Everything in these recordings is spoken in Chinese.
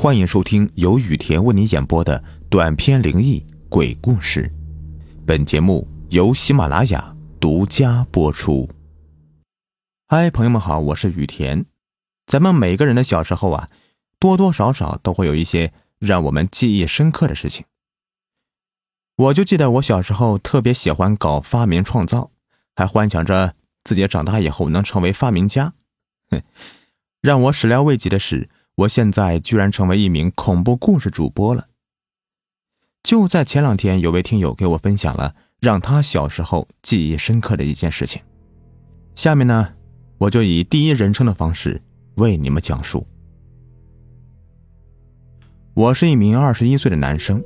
欢迎收听由雨田为你演播的短篇灵异鬼故事。本节目由喜马拉雅独家播出。嗨，朋友们好，我是雨田。咱们每个人的小时候啊，多多少少都会有一些让我们记忆深刻的事情。我就记得我小时候特别喜欢搞发明创造，还幻想着自己长大以后能成为发明家。哼，让我始料未及的是。我现在居然成为一名恐怖故事主播了。就在前两天，有位听友给我分享了让他小时候记忆深刻的一件事情。下面呢，我就以第一人称的方式为你们讲述。我是一名二十一岁的男生，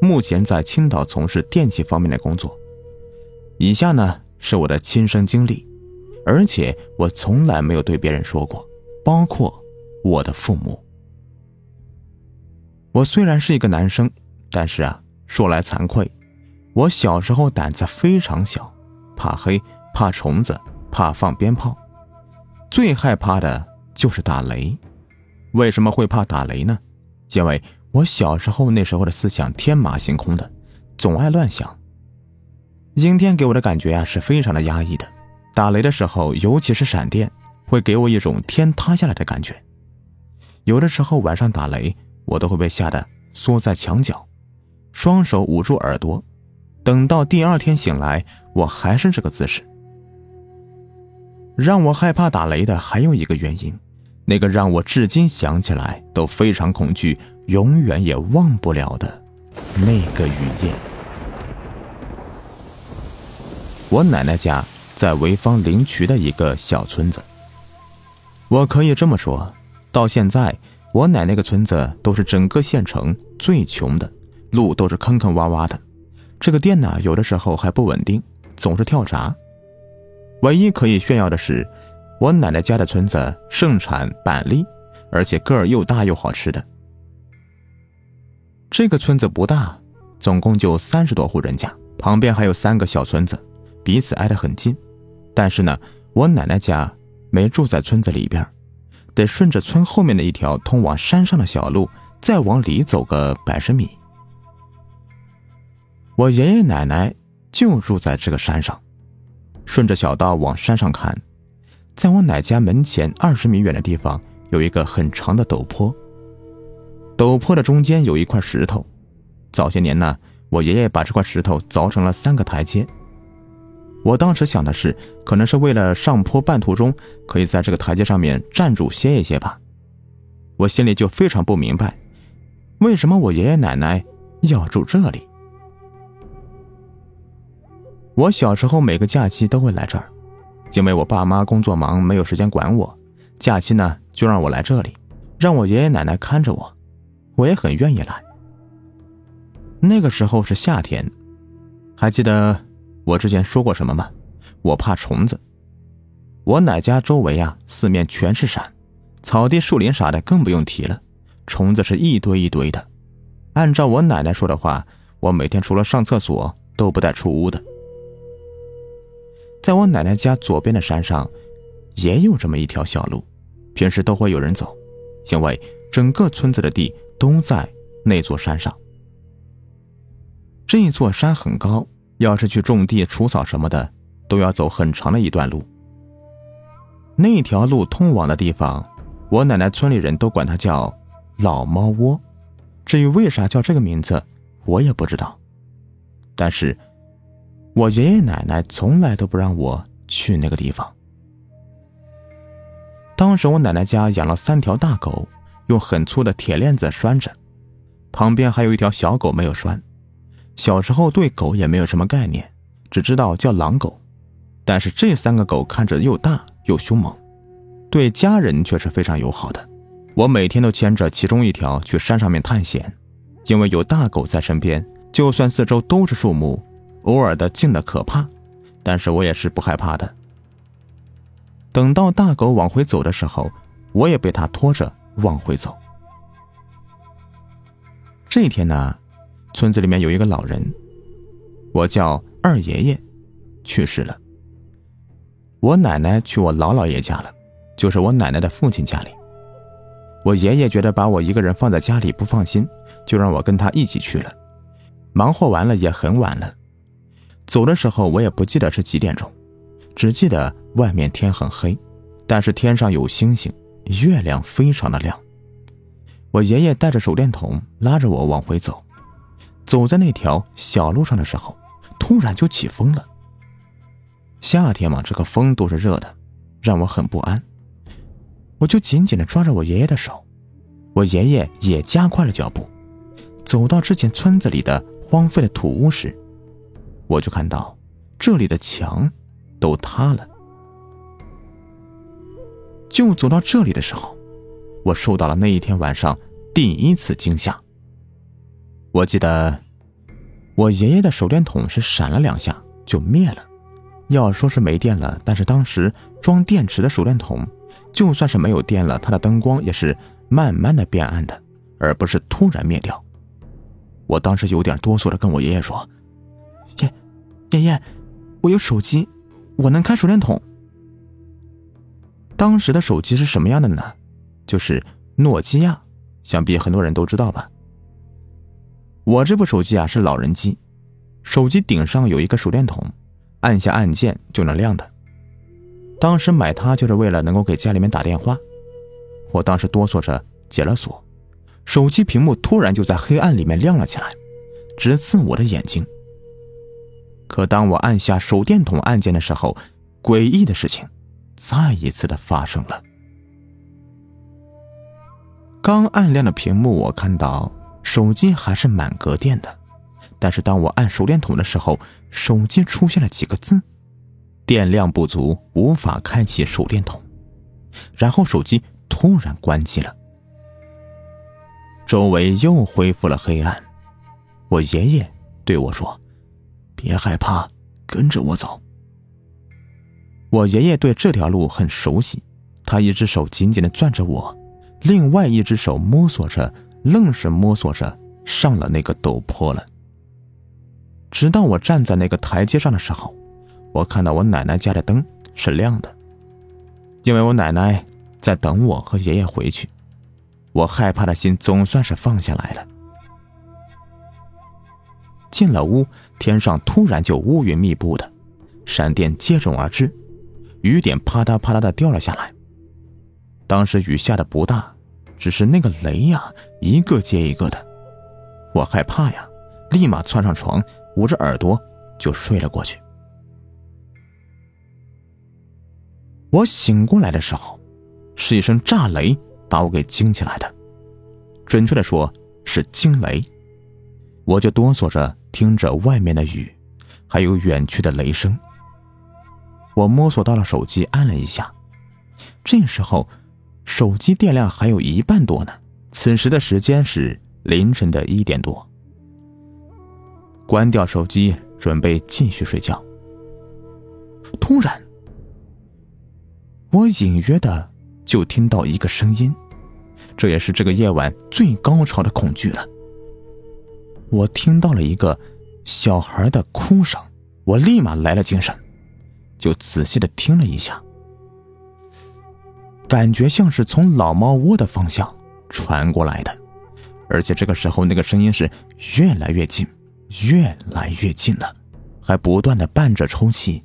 目前在青岛从事电器方面的工作。以下呢是我的亲身经历，而且我从来没有对别人说过，包括。我的父母。我虽然是一个男生，但是啊，说来惭愧，我小时候胆子非常小，怕黑，怕虫子，怕放鞭炮，最害怕的就是打雷。为什么会怕打雷呢？因为我小时候那时候的思想天马行空的，总爱乱想。阴天给我的感觉啊是非常的压抑的，打雷的时候，尤其是闪电，会给我一种天塌下来的感觉。有的时候晚上打雷，我都会被吓得缩在墙角，双手捂住耳朵。等到第二天醒来，我还是这个姿势。让我害怕打雷的还有一个原因，那个让我至今想起来都非常恐惧、永远也忘不了的那个雨夜。我奶奶家在潍坊临渠的一个小村子，我可以这么说。到现在，我奶那个村子都是整个县城最穷的，路都是坑坑洼洼的。这个电呢，有的时候还不稳定，总是跳闸。唯一可以炫耀的是，我奶奶家的村子盛产板栗，而且个儿又大又好吃的。这个村子不大，总共就三十多户人家，旁边还有三个小村子，彼此挨得很近。但是呢，我奶奶家没住在村子里边。得顺着村后面的一条通往山上的小路，再往里走个百十米。我爷爷奶奶就住在这个山上。顺着小道往山上看，在我奶家门前二十米远的地方，有一个很长的陡坡。陡坡的中间有一块石头。早些年呢，我爷爷把这块石头凿成了三个台阶。我当时想的是，可能是为了上坡半途中可以在这个台阶上面站住歇一歇吧。我心里就非常不明白，为什么我爷爷奶奶要住这里。我小时候每个假期都会来这儿，因为我爸妈工作忙，没有时间管我，假期呢就让我来这里，让我爷爷奶奶看着我，我也很愿意来。那个时候是夏天，还记得。我之前说过什么吗？我怕虫子。我奶家周围啊，四面全是山，草地、树林啥的更不用提了，虫子是一堆一堆的。按照我奶奶说的话，我每天除了上厕所都不带出屋的。在我奶奶家左边的山上，也有这么一条小路，平时都会有人走，因为整个村子的地都在那座山上。这座山很高。要是去种地、除草什么的，都要走很长的一段路。那条路通往的地方，我奶奶村里人都管它叫“老猫窝”。至于为啥叫这个名字，我也不知道。但是，我爷爷奶奶从来都不让我去那个地方。当时我奶奶家养了三条大狗，用很粗的铁链子拴着，旁边还有一条小狗没有拴。小时候对狗也没有什么概念，只知道叫狼狗。但是这三个狗看着又大又凶猛，对家人却是非常友好的。我每天都牵着其中一条去山上面探险，因为有大狗在身边，就算四周都是树木，偶尔的静的可怕，但是我也是不害怕的。等到大狗往回走的时候，我也被它拖着往回走。这一天呢。村子里面有一个老人，我叫二爷爷，去世了。我奶奶去我姥姥爷家了，就是我奶奶的父亲家里。我爷爷觉得把我一个人放在家里不放心，就让我跟他一起去了。忙活完了也很晚了，走的时候我也不记得是几点钟，只记得外面天很黑，但是天上有星星，月亮非常的亮。我爷爷带着手电筒拉着我往回走，走在那条小路上的时候，突然就起风了。夏天嘛，这个风都是热的，让我很不安。我就紧紧的抓着我爷爷的手，我爷爷也加快了脚步，走到之前村子里的荒废的土屋时，我就看到这里的墙都塌了。就走到这里的时候，我受到了那一天晚上第一次惊吓。我记得我爷爷的手电筒是闪了两下就灭了，要说是没电了，但是当时装电池的手电筒。就算是没有电了，它的灯光也是慢慢的变暗的，而不是突然灭掉。我当时有点哆嗦的跟我爷爷说：“爷，爷爷，我有手机，我能开手电筒。”当时的手机是什么样的呢？就是诺基亚，想必很多人都知道吧。我这部手机啊是老人机，手机顶上有一个手电筒，按下按键就能亮的。当时买它就是为了能够给家里面打电话。我当时哆嗦着解了锁，手机屏幕突然就在黑暗里面亮了起来，直刺我的眼睛。可当我按下手电筒按键的时候，诡异的事情再一次的发生了。刚按亮的屏幕，我看到手机还是满格电的，但是当我按手电筒的时候，手机出现了几个字。电量不足，无法开启手电筒，然后手机突然关机了，周围又恢复了黑暗。我爷爷对我说：“别害怕，跟着我走。”我爷爷对这条路很熟悉，他一只手紧紧的攥着我，另外一只手摸索着，愣是摸索着上了那个陡坡了。直到我站在那个台阶上的时候。我看到我奶奶家的灯是亮的，因为我奶奶在等我和爷爷回去。我害怕的心总算是放下来了。进了屋，天上突然就乌云密布的，闪电接踵而至，雨点啪嗒啪嗒的掉了下来。当时雨下的不大，只是那个雷呀，一个接一个的。我害怕呀，立马窜上床，捂着耳朵就睡了过去。我醒过来的时候，是一声炸雷把我给惊起来的，准确的说是惊雷。我就哆嗦着听着外面的雨，还有远去的雷声。我摸索到了手机，按了一下，这时候手机电量还有一半多呢。此时的时间是凌晨的一点多。关掉手机，准备继续睡觉。突然。我隐约的就听到一个声音，这也是这个夜晚最高潮的恐惧了。我听到了一个小孩的哭声，我立马来了精神，就仔细的听了一下，感觉像是从老猫窝的方向传过来的，而且这个时候那个声音是越来越近，越来越近了，还不断的伴着抽泣。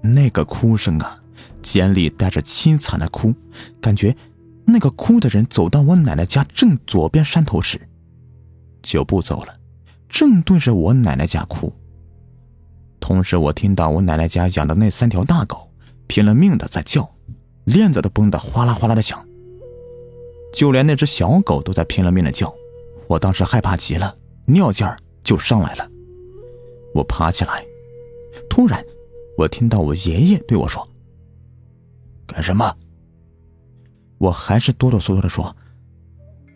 那个哭声啊！尖里带着凄惨的哭，感觉那个哭的人走到我奶奶家正左边山头时，就不走了，正对着我奶奶家哭。同时，我听到我奶奶家养的那三条大狗拼了命的在叫，链子都绷得哗啦哗啦的响。就连那只小狗都在拼了命的叫，我当时害怕极了，尿劲儿就上来了。我爬起来，突然，我听到我爷爷对我说。干什么？我还是哆哆嗦嗦的说：“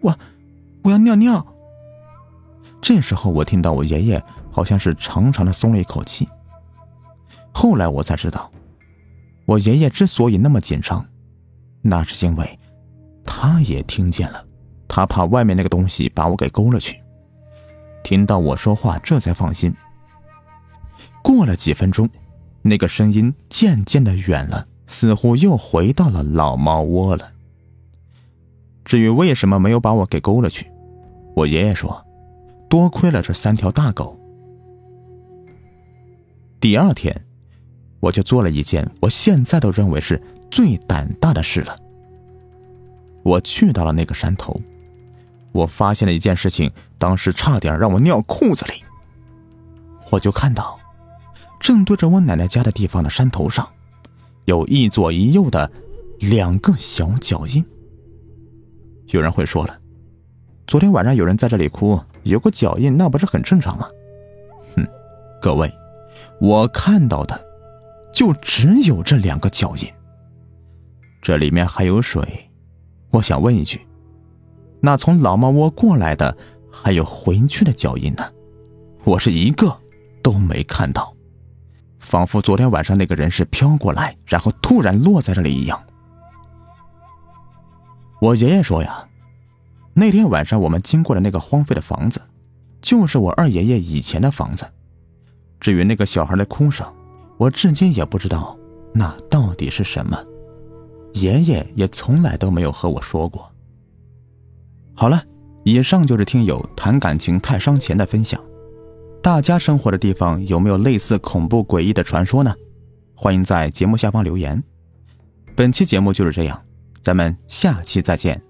我，我要尿尿。”这时候，我听到我爷爷好像是长长的松了一口气。后来我才知道，我爷爷之所以那么紧张，那是因为他也听见了，他怕外面那个东西把我给勾了去。听到我说话，这才放心。过了几分钟，那个声音渐渐的远了。似乎又回到了老猫窝了。至于为什么没有把我给勾了去，我爷爷说，多亏了这三条大狗。第二天，我就做了一件我现在都认为是最胆大的事了。我去到了那个山头，我发现了一件事情，当时差点让我尿裤子里。我就看到，正对着我奶奶家的地方的山头上，有一左一右的两个小脚印。有人会说了，昨天晚上有人在这里哭，有个脚印，那不是很正常吗？哼，各位，我看到的就只有这两个脚印。这里面还有水，我想问一句，那从老猫窝过来的还有回去的脚印呢？我是一个都没看到，仿佛昨天晚上那个人是飘过来，然后突然落在这里一样。我爷爷说呀，那天晚上我们经过的那个荒废的房子，就是我二爷爷以前的房子。至于那个小孩的哭声，我至今也不知道那到底是什么，爷爷也从来都没有和我说过。好了，以上就是听友谈感情太伤钱的分享。大家生活的地方有没有类似恐怖诡异的传说呢？欢迎在节目下方留言。本期节目就是这样。咱们下期再见。